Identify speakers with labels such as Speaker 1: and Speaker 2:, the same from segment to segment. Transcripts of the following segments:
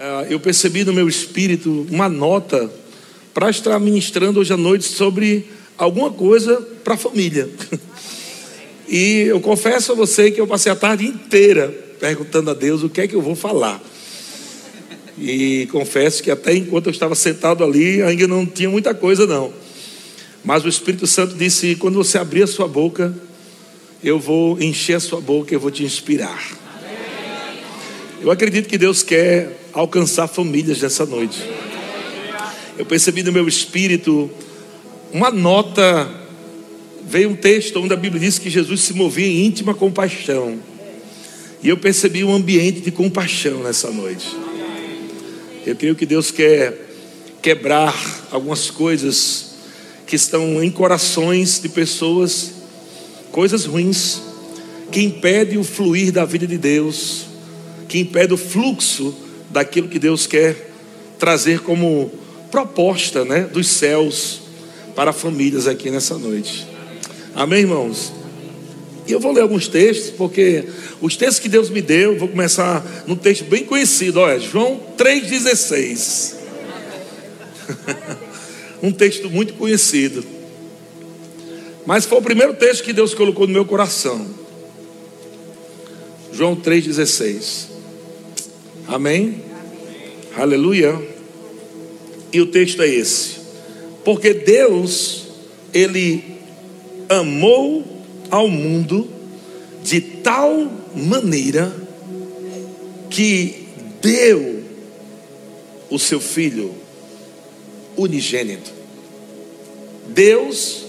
Speaker 1: Ah, eu percebi no meu espírito uma nota para estar ministrando hoje à noite sobre alguma coisa para a família. E eu confesso a você que eu passei a tarde inteira perguntando a Deus o que é que eu vou falar. E confesso que até enquanto eu estava sentado ali, ainda não tinha muita coisa não. Mas o Espírito Santo disse: quando você abrir a sua boca, eu vou encher a sua boca, eu vou te inspirar. Eu acredito que Deus quer alcançar famílias nessa noite. Eu percebi no meu espírito uma nota, veio um texto onde a Bíblia diz que Jesus se movia em íntima compaixão. E eu percebi um ambiente de compaixão nessa noite. Eu creio que Deus quer quebrar algumas coisas que estão em corações de pessoas, coisas ruins, que impedem o fluir da vida de Deus, que impedem o fluxo daquilo que Deus quer trazer como proposta né, dos céus para famílias aqui nessa noite. Amém, irmãos? E eu vou ler alguns textos, porque os textos que Deus me deu, vou começar num texto bem conhecido, olha, João 3,16. um texto muito conhecido. Mas foi o primeiro texto que Deus colocou no meu coração. João 3,16. Amém? Aleluia. E o texto é esse. Porque Deus, Ele amou ao mundo de tal maneira que deu o seu filho unigênito. Deus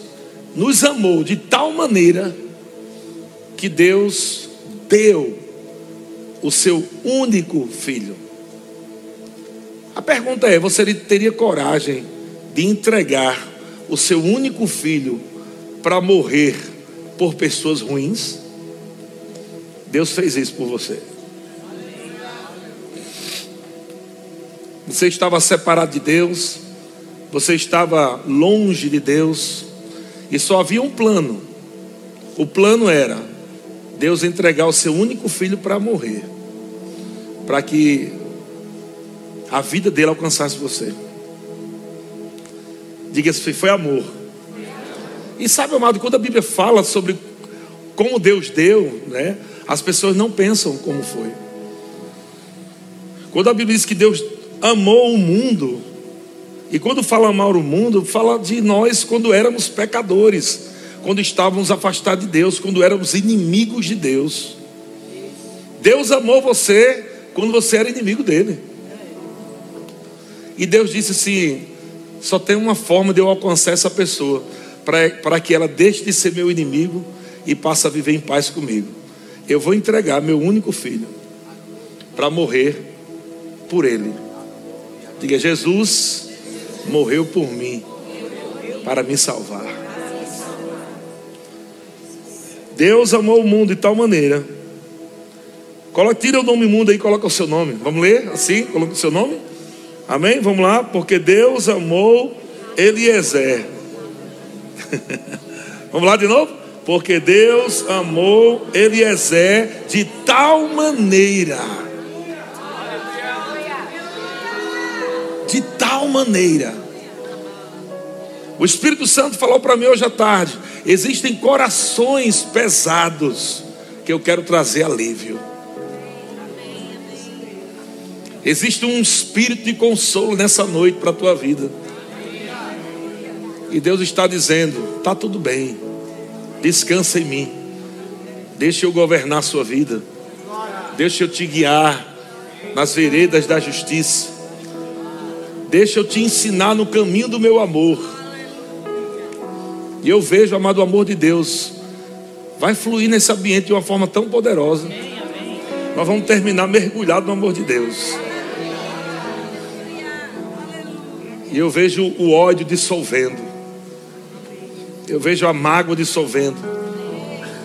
Speaker 1: nos amou de tal maneira que Deus deu o seu único filho. A pergunta é: você teria coragem de entregar o seu único filho para morrer por pessoas ruins? Deus fez isso por você. Você estava separado de Deus, você estava longe de Deus, e só havia um plano. O plano era Deus entregar o seu único filho para morrer, para que a vida dele alcançasse você. Diga se foi amor. E sabe, amado, quando a Bíblia fala sobre como Deus deu, né, as pessoas não pensam como foi. Quando a Bíblia diz que Deus amou o mundo, e quando fala amar o mundo, fala de nós quando éramos pecadores quando estávamos afastados de Deus, quando éramos inimigos de Deus. Deus amou você quando você era inimigo dele. E Deus disse assim: só tem uma forma de eu alcançar essa pessoa, para que ela deixe de ser meu inimigo e passe a viver em paz comigo. Eu vou entregar meu único filho para morrer por ele. Diga: Jesus morreu por mim para me salvar. Deus amou o mundo de tal maneira. Coloca, tira o nome mundo aí, coloca o seu nome. Vamos ler assim? Coloca o seu nome. Amém? Vamos lá. Porque Deus amou Eliezer. Vamos lá de novo? Porque Deus amou Eliezer de tal maneira. De tal maneira. O Espírito Santo falou para mim hoje à tarde Existem corações pesados que eu quero trazer alívio. Existe um espírito de consolo nessa noite para a tua vida. E Deus está dizendo: está tudo bem, descansa em mim, deixa eu governar a sua vida, deixa eu te guiar nas veredas da justiça, deixa eu te ensinar no caminho do meu amor. E eu vejo, amado, o amor de Deus vai fluir nesse ambiente de uma forma tão poderosa. Nós vamos terminar mergulhado no amor de Deus. E eu vejo o ódio dissolvendo. Eu vejo a mágoa dissolvendo.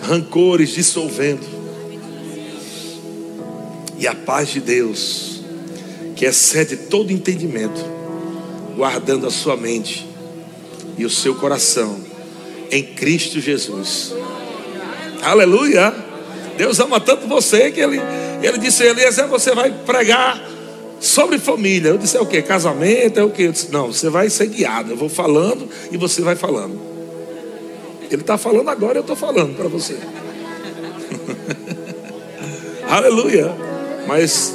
Speaker 1: Rancores dissolvendo. E a paz de Deus, que excede todo entendimento, guardando a sua mente e o seu coração em Cristo Jesus. Aleluia. Deus ama tanto você que ele, ele disse: Eliezer, você vai pregar sobre família. Eu disse: é o que? Casamento? É o que? Não, você vai ser guiado. Eu vou falando e você vai falando. Ele está falando agora, eu estou falando para você. Aleluia. Mas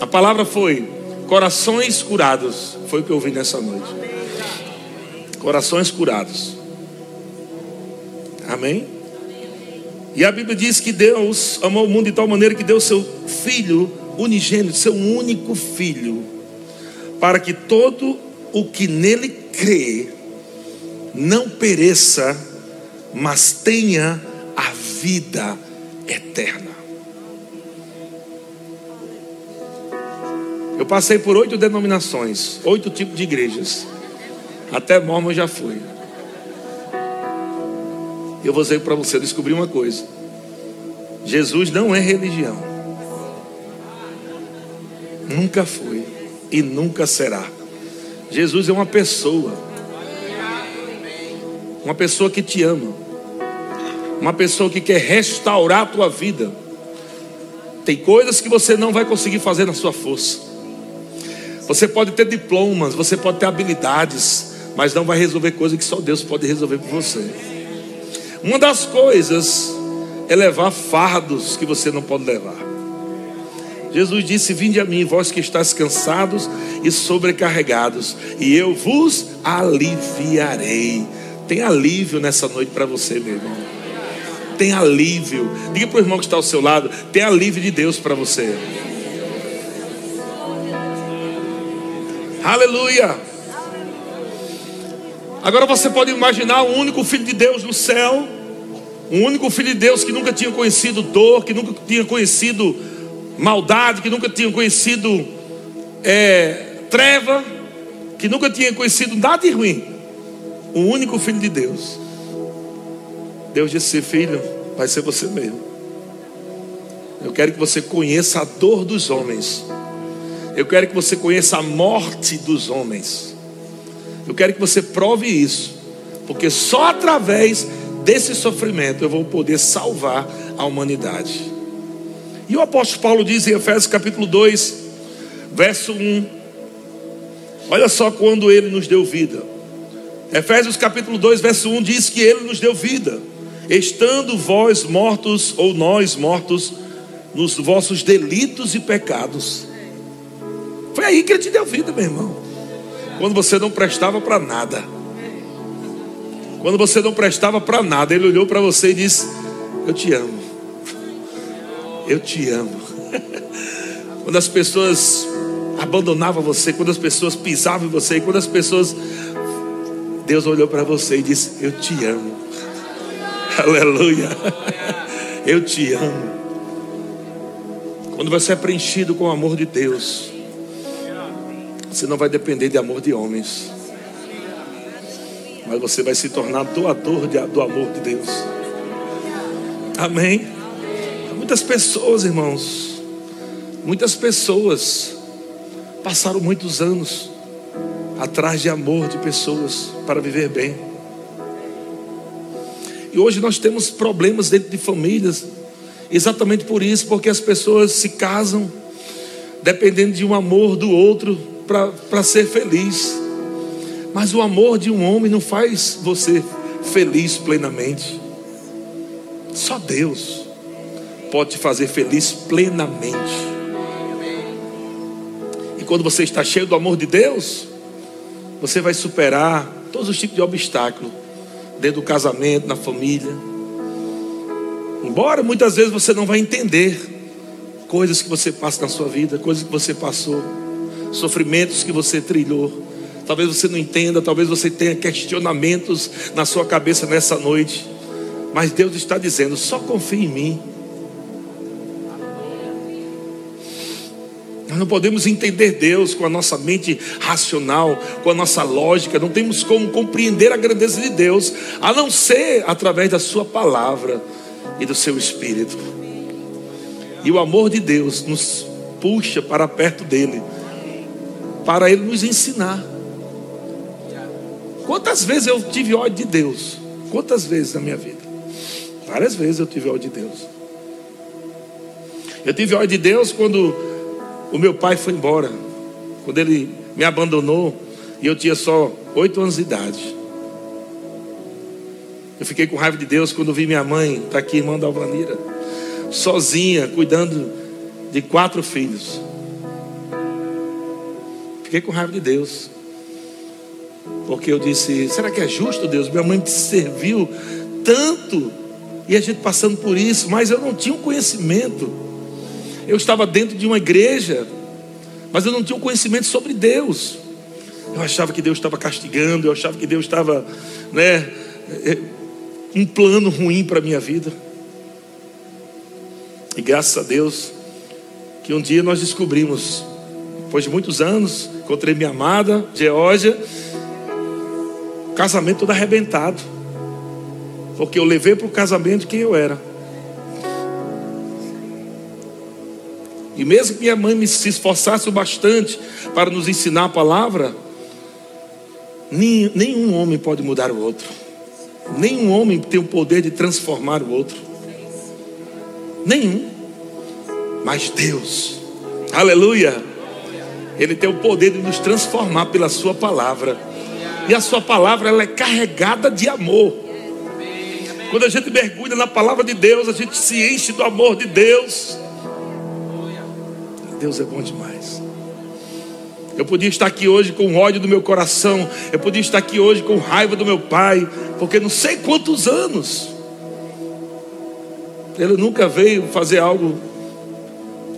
Speaker 1: a palavra foi corações curados. Foi o que eu ouvi nessa noite. Corações curados. Amém? E a Bíblia diz que Deus amou o mundo de tal maneira que deu seu filho unigênito, seu único filho, para que todo o que nele crê não pereça, mas tenha a vida eterna. Eu passei por oito denominações, oito tipos de igrejas. Até Mormon já fui. Eu vou dizer para você descobrir uma coisa: Jesus não é religião. Nunca foi e nunca será. Jesus é uma pessoa. Uma pessoa que te ama. Uma pessoa que quer restaurar a tua vida. Tem coisas que você não vai conseguir fazer na sua força. Você pode ter diplomas, você pode ter habilidades, mas não vai resolver coisas que só Deus pode resolver por você. Uma das coisas é levar fardos que você não pode levar. Jesus disse: Vinde a mim, vós que estáis cansados e sobrecarregados, e eu vos aliviarei. Tem alívio nessa noite para você, meu irmão. Tem alívio. Diga para o irmão que está ao seu lado: tem alívio de Deus para você. Aleluia. Agora você pode imaginar um único filho de Deus no céu, um único filho de Deus que nunca tinha conhecido dor, que nunca tinha conhecido maldade, que nunca tinha conhecido é, treva, que nunca tinha conhecido nada de ruim. O único filho de Deus. Deus disse: Filho, vai ser você mesmo. Eu quero que você conheça a dor dos homens. Eu quero que você conheça a morte dos homens. Eu quero que você prove isso, porque só através desse sofrimento eu vou poder salvar a humanidade. E o apóstolo Paulo diz em Efésios capítulo 2, verso 1. Olha só quando ele nos deu vida. Efésios capítulo 2, verso 1 diz que ele nos deu vida, estando vós mortos ou nós mortos nos vossos delitos e pecados. Foi aí que ele te deu vida, meu irmão quando você não prestava para nada. Quando você não prestava para nada, ele olhou para você e disse: Eu te amo. Eu te amo. Quando as pessoas abandonavam você, quando as pessoas pisavam em você, quando as pessoas. Deus olhou para você e disse: Eu te amo. Aleluia. Eu te amo. Quando você é preenchido com o amor de Deus, você não vai depender de amor de homens. Mas você vai se tornar doador de, do amor de Deus. Amém? Muitas pessoas, irmãos, muitas pessoas passaram muitos anos atrás de amor de pessoas para viver bem. E hoje nós temos problemas dentro de famílias, exatamente por isso, porque as pessoas se casam dependendo de um amor do outro para ser feliz. Mas o amor de um homem não faz você feliz plenamente. Só Deus pode te fazer feliz plenamente. E quando você está cheio do amor de Deus, você vai superar todos os tipos de obstáculos dentro do casamento, na família. Embora muitas vezes você não vai entender coisas que você passa na sua vida, coisas que você passou sofrimentos que você trilhou. Talvez você não entenda, talvez você tenha questionamentos na sua cabeça nessa noite. Mas Deus está dizendo: só confie em mim. Nós não podemos entender Deus com a nossa mente racional, com a nossa lógica, não temos como compreender a grandeza de Deus, a não ser através da Sua palavra e do seu Espírito. E o amor de Deus nos puxa para perto dEle para Ele nos ensinar. Quantas vezes eu tive ódio de Deus? Quantas vezes na minha vida? Várias vezes eu tive ódio de Deus. Eu tive ódio de Deus quando o meu pai foi embora. Quando ele me abandonou, e eu tinha só oito anos de idade. Eu fiquei com raiva de Deus quando vi minha mãe, está aqui, irmã da Alvanira, sozinha, cuidando de quatro filhos. Fiquei com raiva de Deus. Porque eu disse: será que é justo, Deus? Minha mãe me serviu tanto e a gente passando por isso, mas eu não tinha um conhecimento. Eu estava dentro de uma igreja, mas eu não tinha um conhecimento sobre Deus. Eu achava que Deus estava castigando, eu achava que Deus estava, né, é, um plano ruim para a minha vida. E graças a Deus, que um dia nós descobrimos, depois de muitos anos, encontrei minha amada, Geórgia, casamento todo arrebentado, porque eu levei para o casamento quem eu era. E mesmo que minha mãe me se esforçasse bastante para nos ensinar a palavra, nenhum homem pode mudar o outro. Nenhum homem tem o poder de transformar o outro. Nenhum. Mas Deus, aleluia, Ele tem o poder de nos transformar pela Sua palavra. E a Sua palavra ela é carregada de amor. Quando a gente mergulha na palavra de Deus, a gente se enche do amor de Deus. Deus é bom demais. Eu podia estar aqui hoje com ódio do meu coração. Eu podia estar aqui hoje com raiva do meu pai. Porque não sei quantos anos. Ele nunca veio fazer algo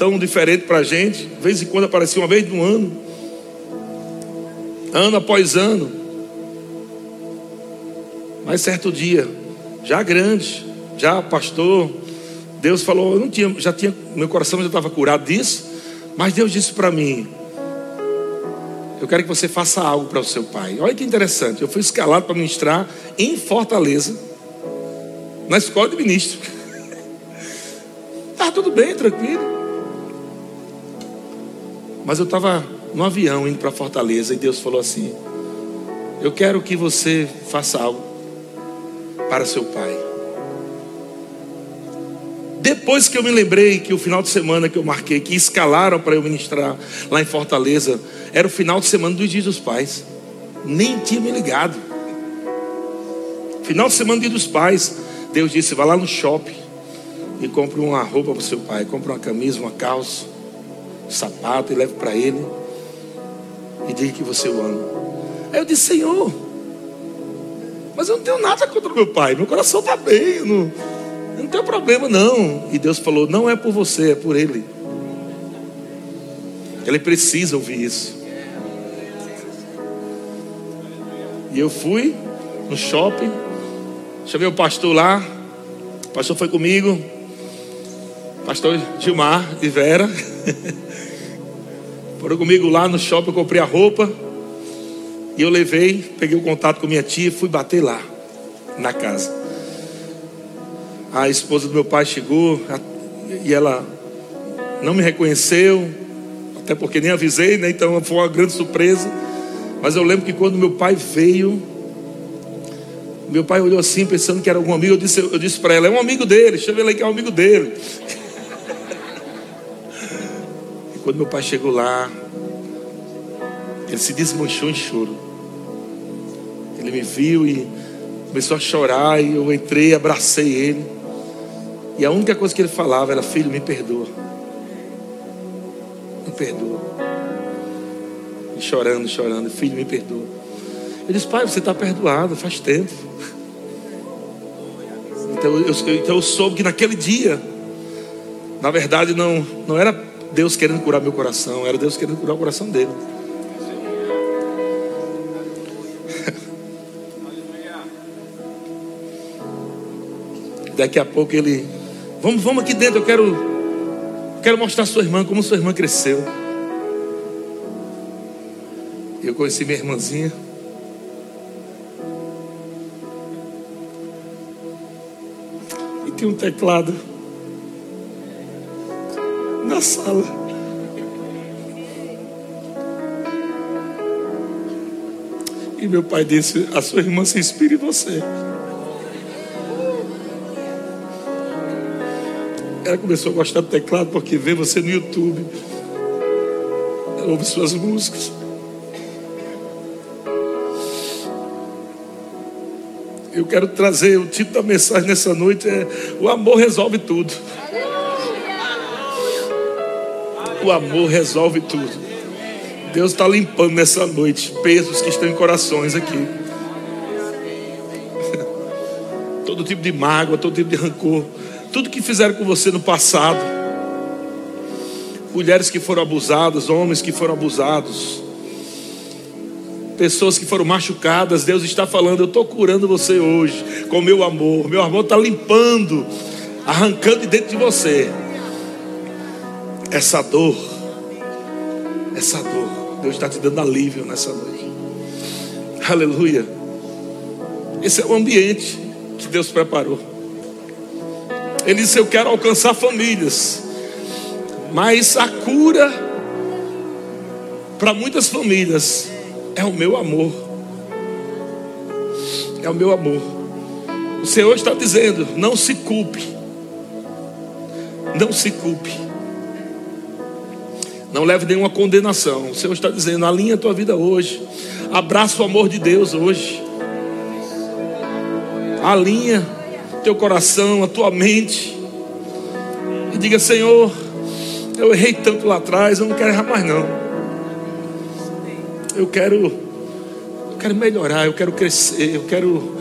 Speaker 1: tão diferente para a gente. De vez em quando aparecia uma vez no ano. Ano após ano. Mas certo dia, já grande, já pastor, Deus falou, eu não tinha, já tinha, meu coração já estava curado disso. Mas Deus disse para mim: Eu quero que você faça algo para o seu pai. Olha que interessante. Eu fui escalado para ministrar em Fortaleza, na escola de ministro. Estava tudo bem, tranquilo. Mas eu estava no avião indo para Fortaleza e Deus falou assim: Eu quero que você faça algo para seu pai. Depois que eu me lembrei que o final de semana que eu marquei, que escalaram para eu ministrar lá em Fortaleza, era o final de semana do Dia dos Pais. Nem tinha me ligado. Final de semana do Dia dos Pais. Deus disse: vá lá no shopping e compre uma roupa para seu pai. Compre uma camisa, uma calça, sapato e leve para ele. E diga que você o ama. Aí eu disse: Senhor, mas eu não tenho nada contra meu pai. Meu coração está bem. Eu não não tem problema não. E Deus falou: não é por você, é por ele. Ele precisa ouvir isso. E eu fui no shopping, chamei o pastor lá, o pastor foi comigo, pastor Gilmar e Vera. Foram comigo lá no shopping, eu comprei a roupa. E eu levei, peguei o contato com minha tia e fui bater lá, na casa a esposa do meu pai chegou e ela não me reconheceu, até porque nem avisei, né? Então foi uma grande surpresa. Mas eu lembro que quando meu pai veio, meu pai olhou assim, pensando que era algum amigo. Eu disse, eu disse para ela: é um amigo dele, chama ele aí que é um amigo dele. Quando meu pai chegou lá, ele se desmanchou em choro. Ele me viu e começou a chorar. E eu entrei, abracei ele. E a única coisa que ele falava era: Filho, me perdoa. Me perdoa. E chorando, chorando: Filho, me perdoa. Eu disse: Pai, você está perdoado, faz tempo. Então eu, então eu soube que naquele dia, na verdade, não, não era Deus querendo curar meu coração, era Deus querendo curar o coração dele. Daqui a pouco ele Vamos, vamos aqui dentro, eu quero, quero mostrar a sua irmã, como sua irmã cresceu. Eu conheci minha irmãzinha. E tinha um teclado sala. E meu pai disse: A sua irmã se inspira em você. Ela começou a gostar do teclado porque vê você no YouTube. ouve suas músicas. Eu quero trazer o título da mensagem nessa noite é O amor resolve tudo. O amor resolve tudo. Deus está limpando nessa noite pesos que estão em corações aqui. Todo tipo de mágoa, todo tipo de rancor, tudo que fizeram com você no passado. Mulheres que foram abusadas, homens que foram abusados pessoas que foram machucadas, Deus está falando: Eu estou curando você hoje com meu amor. Meu amor está limpando, arrancando de dentro de você essa dor, essa dor. Deus está te dando alívio nessa noite. Aleluia. Esse é o ambiente que Deus preparou. Ele disse: Eu quero alcançar famílias, mas a cura para muitas famílias é o meu amor. É o meu amor. O Senhor está dizendo: não se culpe. Não se culpe. Não leve nenhuma condenação. O Senhor está dizendo: alinha a tua vida hoje. Abraça o amor de Deus hoje. Alinha teu coração, a tua mente. E diga: Senhor, eu errei tanto lá atrás, eu não quero errar mais não eu quero, eu quero melhorar, eu quero crescer, eu quero,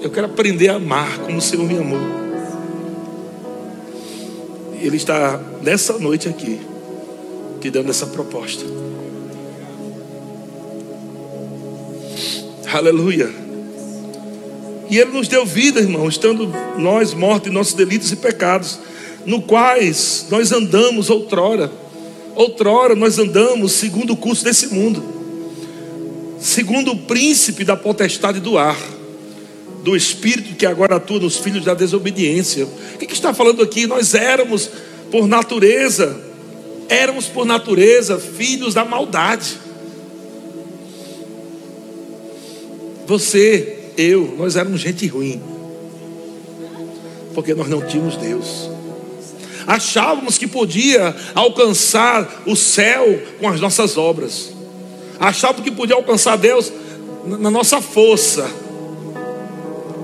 Speaker 1: eu quero aprender a amar como o Senhor me amou. Ele está nessa noite aqui, te dando essa proposta. Aleluia. E Ele nos deu vida, irmão, estando nós mortos em nossos delitos e pecados, no quais nós andamos outrora. Outrora nós andamos segundo o curso desse mundo segundo o príncipe da potestade do ar, do espírito que agora atua nos filhos da desobediência. O que, que está falando aqui? Nós éramos por natureza, éramos por natureza filhos da maldade. Você, eu, nós éramos gente ruim, porque nós não tínhamos Deus. Achávamos que podia alcançar o céu com as nossas obras achava que podia alcançar Deus na nossa força.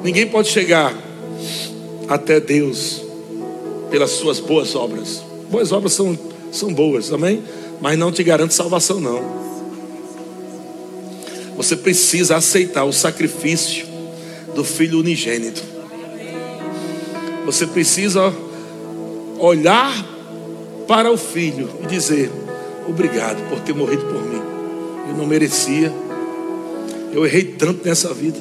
Speaker 1: Ninguém pode chegar até Deus pelas suas boas obras. Boas obras são, são boas, amém? Mas não te garante salvação, não. Você precisa aceitar o sacrifício do Filho unigênito. Você precisa olhar para o Filho e dizer: Obrigado por ter morrido por mim eu não merecia. Eu errei tanto nessa vida.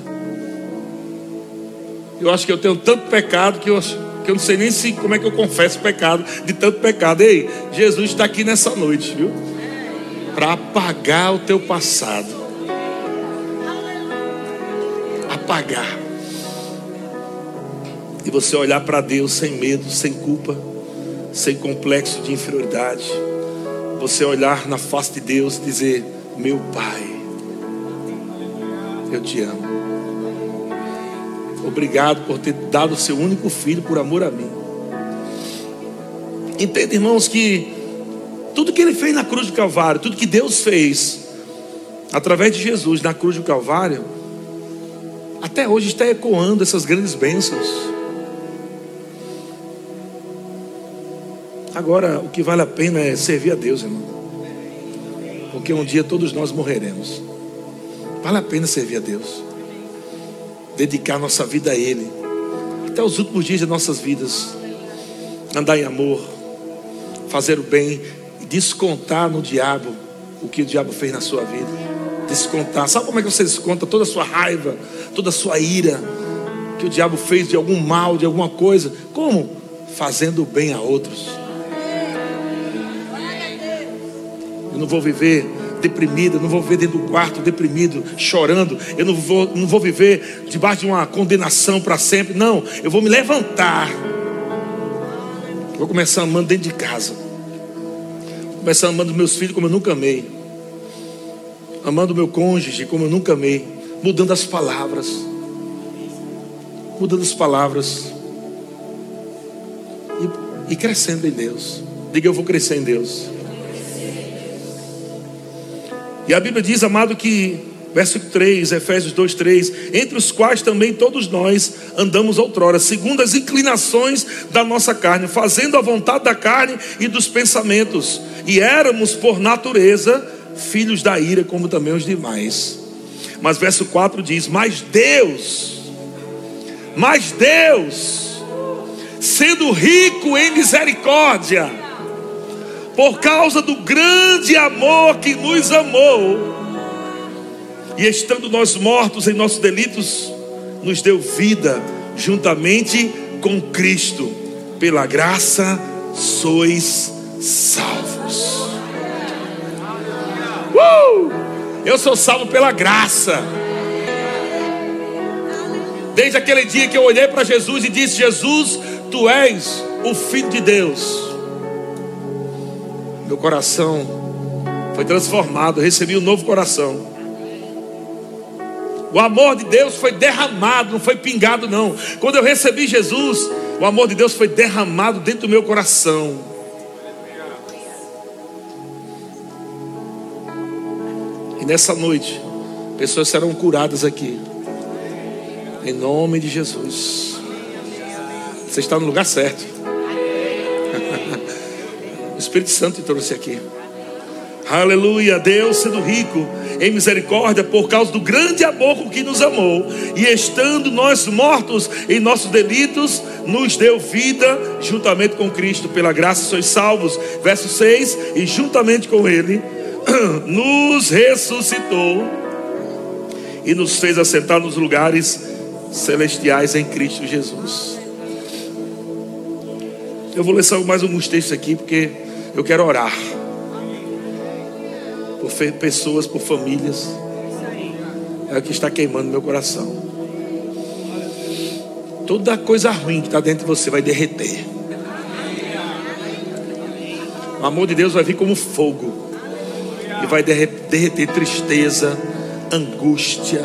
Speaker 1: Eu acho que eu tenho tanto pecado que eu, que eu não sei nem se como é que eu confesso pecado de tanto pecado. Ei, Jesus está aqui nessa noite, viu? Para apagar o teu passado. Apagar. E você olhar para Deus sem medo, sem culpa, sem complexo de inferioridade. Você olhar na face de Deus e dizer: meu Pai, eu te amo. Obrigado por ter dado o seu único filho por amor a mim. Entenda, irmãos, que tudo que ele fez na cruz do Calvário, tudo que Deus fez através de Jesus na cruz do Calvário, até hoje está ecoando essas grandes bênçãos. Agora, o que vale a pena é servir a Deus, irmão porque um dia todos nós morreremos. Vale a pena servir a Deus, dedicar nossa vida a Ele, até os últimos dias de nossas vidas, andar em amor, fazer o bem e descontar no diabo o que o diabo fez na sua vida. Descontar, sabe como é que você desconta toda a sua raiva, toda a sua ira, que o diabo fez de algum mal, de alguma coisa? Como? Fazendo bem a outros. Eu não vou viver deprimido, eu não vou viver dentro do quarto deprimido, chorando. Eu não vou, não vou viver debaixo de uma condenação para sempre. Não, eu vou me levantar. Vou começar amando dentro de casa. Vou começar amando meus filhos como eu nunca amei. Amando meu cônjuge como eu nunca amei. Mudando as palavras. Mudando as palavras. E, e crescendo em Deus. Diga eu vou crescer em Deus. E a Bíblia diz, amado, que, verso 3, Efésios 2, 3, entre os quais também todos nós andamos outrora, segundo as inclinações da nossa carne, fazendo a vontade da carne e dos pensamentos, e éramos, por natureza, filhos da ira, como também os demais. Mas verso 4 diz: Mas Deus, mas Deus, sendo rico em misericórdia, por causa do grande amor que nos amou, e estando nós mortos em nossos delitos, nos deu vida juntamente com Cristo, pela graça sois salvos. Uh! Eu sou salvo pela graça. Desde aquele dia que eu olhei para Jesus e disse: Jesus, tu és o Filho de Deus. Meu coração foi transformado, recebi um novo coração. O amor de Deus foi derramado, não foi pingado, não. Quando eu recebi Jesus, o amor de Deus foi derramado dentro do meu coração. E nessa noite, pessoas serão curadas aqui. Em nome de Jesus. Você está no lugar certo. o Espírito Santo te trouxe aqui. Aleluia, Deus sendo rico em misericórdia por causa do grande amor com que nos amou, e estando nós mortos em nossos delitos, nos deu vida juntamente com Cristo, pela graça sois salvos. Verso 6: E juntamente com Ele nos ressuscitou e nos fez assentar nos lugares celestiais em Cristo Jesus. Eu vou ler só mais alguns textos aqui porque eu quero orar por pessoas, por famílias. É o que está queimando meu coração. Toda coisa ruim que está dentro de você vai derreter. O amor de Deus vai vir como fogo e vai derreter tristeza, angústia.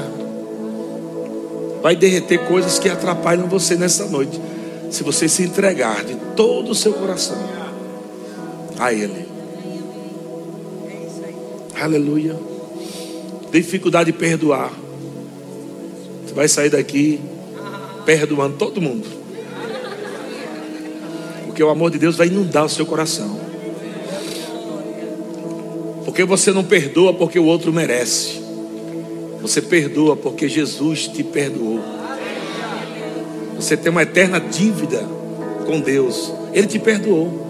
Speaker 1: Vai derreter coisas que atrapalham você nessa noite. Se você se entregar de todo o seu coração a Ele. Aleluia. Dificuldade de perdoar. Você vai sair daqui perdoando todo mundo. Porque o amor de Deus vai inundar o seu coração. Porque você não perdoa porque o outro merece. Você perdoa porque Jesus te perdoou. Você tem uma eterna dívida com Deus. Ele te perdoou.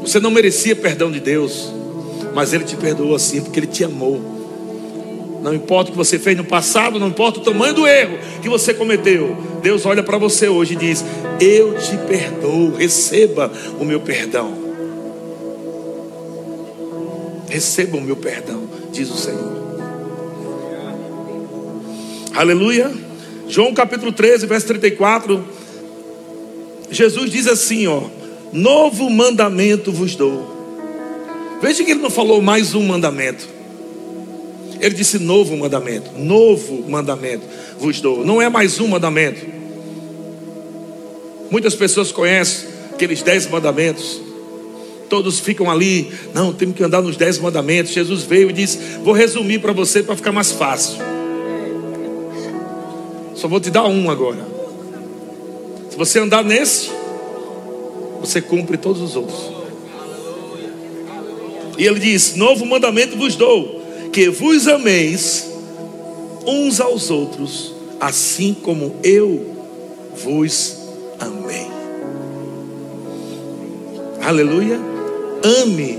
Speaker 1: Você não merecia perdão de Deus, mas Ele te perdoou assim porque Ele te amou. Não importa o que você fez no passado, não importa o tamanho do erro que você cometeu. Deus olha para você hoje e diz: Eu te perdoo, receba o meu perdão. Recebam o meu perdão, diz o Senhor. Aleluia. João capítulo 13, verso 34. Jesus diz assim, ó: Novo mandamento vos dou. Veja que ele não falou mais um mandamento. Ele disse novo mandamento. Novo mandamento vos dou. Não é mais um mandamento. Muitas pessoas conhecem aqueles dez mandamentos todos ficam ali, não, temos que andar nos dez mandamentos. Jesus veio e disse: Vou resumir para você para ficar mais fácil. Só vou te dar um agora. Se você andar nesse, você cumpre todos os outros. E ele diz: Novo mandamento vos dou, que vos ameis uns aos outros, assim como eu vos amei. Aleluia. Ame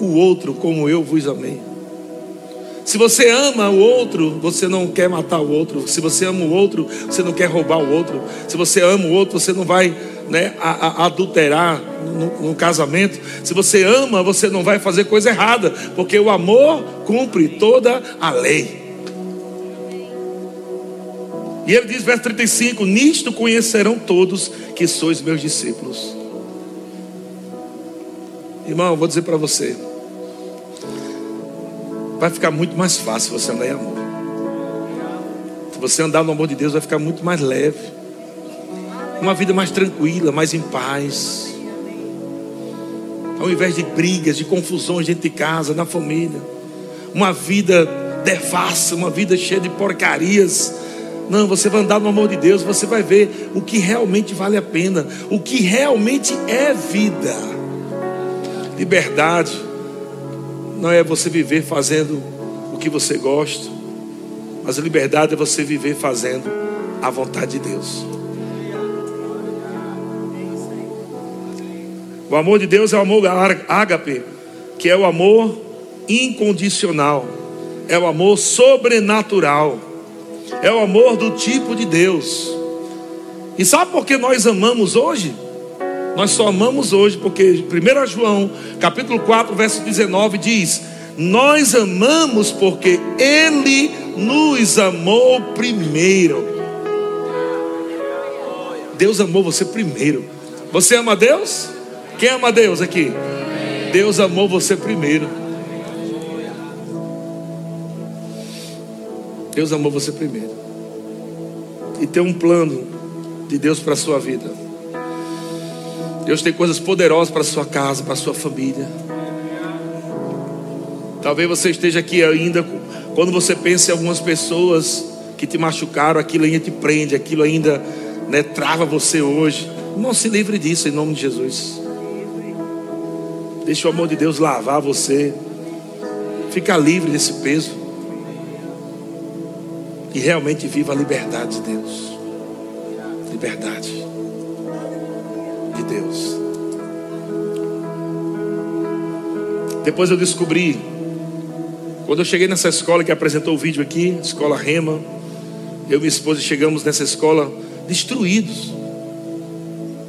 Speaker 1: o outro como eu vos amei. Se você ama o outro, você não quer matar o outro. Se você ama o outro, você não quer roubar o outro. Se você ama o outro, você não vai né, a, a, adulterar no, no casamento. Se você ama, você não vai fazer coisa errada, porque o amor cumpre toda a lei. E ele diz, verso 35: Nisto conhecerão todos que sois meus discípulos Irmão, vou dizer para você. Vai ficar muito mais fácil você andar em amor. Se você andar no amor de Deus, vai ficar muito mais leve. Uma vida mais tranquila, mais em paz. Ao invés de brigas, de confusões dentro de casa, na família. uma vida devassa, uma vida cheia de porcarias. Não, você vai andar no amor de Deus, você vai ver o que realmente vale a pena, o que realmente é vida. Liberdade não é você viver fazendo o que você gosta, mas a liberdade é você viver fazendo a vontade de Deus. O amor de Deus é o amor ágape, que é o amor incondicional, é o amor sobrenatural, é o amor do tipo de Deus. E sabe por que nós amamos hoje? Nós só amamos hoje porque 1 João, capítulo 4, verso 19 diz: Nós amamos porque ele nos amou primeiro. Deus amou você primeiro. Você ama Deus? Quem ama Deus aqui? Deus amou você primeiro. Deus amou você primeiro. E tem um plano de Deus para a sua vida. Deus tem coisas poderosas para a sua casa, para a sua família. Talvez você esteja aqui ainda, quando você pensa em algumas pessoas que te machucaram, aquilo ainda te prende, aquilo ainda né, trava você hoje. Não se livre disso em nome de Jesus. Deixe o amor de Deus lavar você. Fica livre desse peso. E realmente viva a liberdade de Deus. Liberdade de Deus. Depois eu descobri, quando eu cheguei nessa escola que apresentou o vídeo aqui, escola Rema, eu e minha esposa chegamos nessa escola destruídos.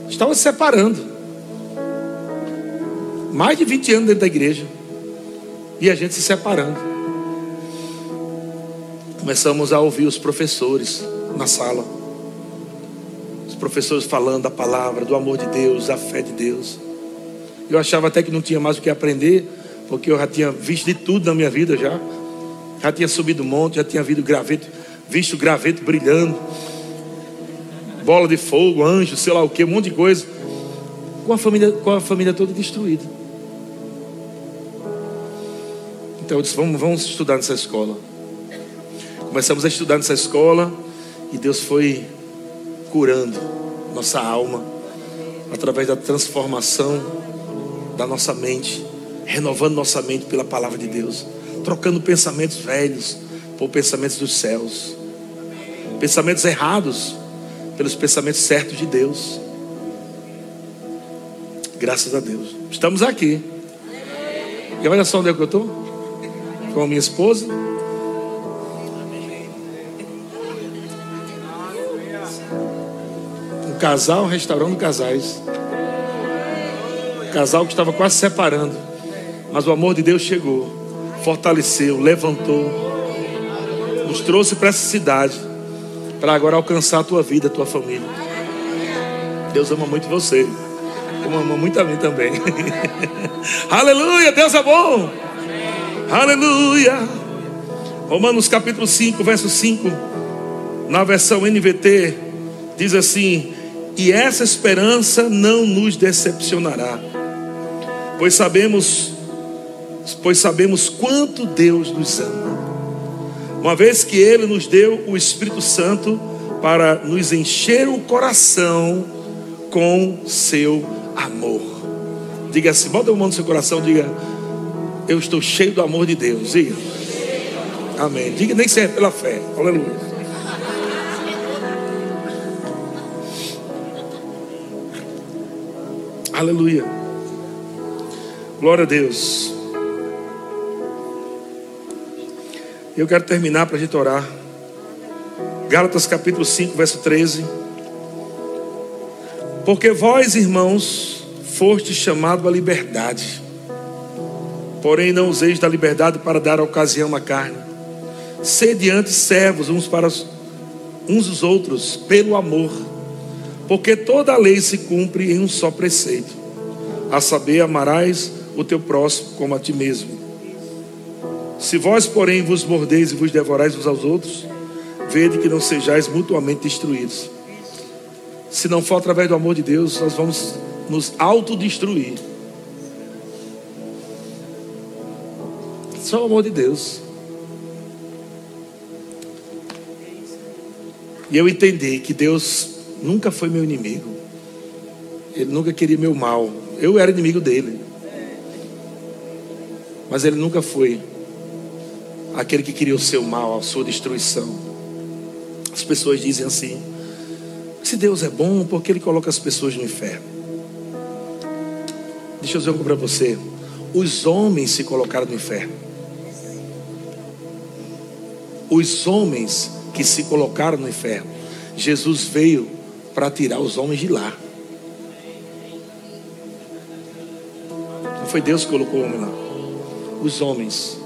Speaker 1: Estavam se separando mais de 20 anos dentro da igreja. E a gente se separando. Começamos a ouvir os professores na sala. Os professores falando a palavra, do amor de Deus, da fé de Deus. Eu achava até que não tinha mais o que aprender, porque eu já tinha visto de tudo na minha vida já. Já tinha subido monte, já tinha visto graveto, visto graveto brilhando. Bola de fogo, anjo, sei lá o que, um monte de coisa. Com a família, com a família toda destruída. Então eu disse: vamos, vamos estudar nessa escola. Começamos a estudar nessa escola e Deus foi curando nossa alma através da transformação da nossa mente, renovando nossa mente pela palavra de Deus, trocando pensamentos velhos por pensamentos dos céus, pensamentos errados pelos pensamentos certos de Deus. Graças a Deus. Estamos aqui. E olha só onde é que eu estou com a minha esposa. Um casal restaurando casais. Um casal que estava quase separando. Mas o amor de Deus chegou, fortaleceu, levantou, nos trouxe para essa cidade, para agora alcançar a tua vida, a tua família. Deus ama muito você, como ama muito a mim também. Aleluia, Deus é bom. Aleluia. Romanos capítulo 5, verso 5, na versão NVT, diz assim: E essa esperança não nos decepcionará, pois sabemos, pois sabemos quanto Deus nos ama, uma vez que Ele nos deu o Espírito Santo para nos encher o coração com seu amor. Diga assim, bota a mão no seu coração, diga eu estou cheio do amor de Deus. Diga. Amém. Diga nem se é pela fé. Aleluia. Aleluia. Glória a Deus. Eu quero terminar para a gente orar. Gálatas capítulo 5, verso 13. Porque vós, irmãos, foste chamados à liberdade. Porém, não useis da liberdade para dar ocasião à carne. Sede antes servos uns para os, uns os outros, pelo amor. Porque toda a lei se cumpre em um só preceito: a saber, amarás o teu próximo como a ti mesmo. Se vós, porém, vos mordeis e vos devorais uns aos outros, vede que não sejais mutuamente destruídos. Se não for através do amor de Deus, nós vamos nos autodestruir. Só o amor de Deus. E eu entendi que Deus nunca foi meu inimigo. Ele nunca queria meu mal. Eu era inimigo dele. Mas ele nunca foi aquele que queria o seu mal, a sua destruição. As pessoas dizem assim: se Deus é bom, por que ele coloca as pessoas no inferno? Deixa eu dizer algo para você. Os homens se colocaram no inferno. Os homens que se colocaram no inferno. Jesus veio para tirar os homens de lá. Não foi Deus que colocou o homem lá. Os homens.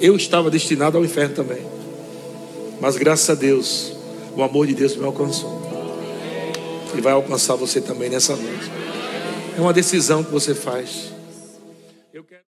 Speaker 1: Eu estava destinado ao inferno também. Mas graças a Deus, o amor de Deus me alcançou. E vai alcançar você também nessa noite. É uma decisão que você faz.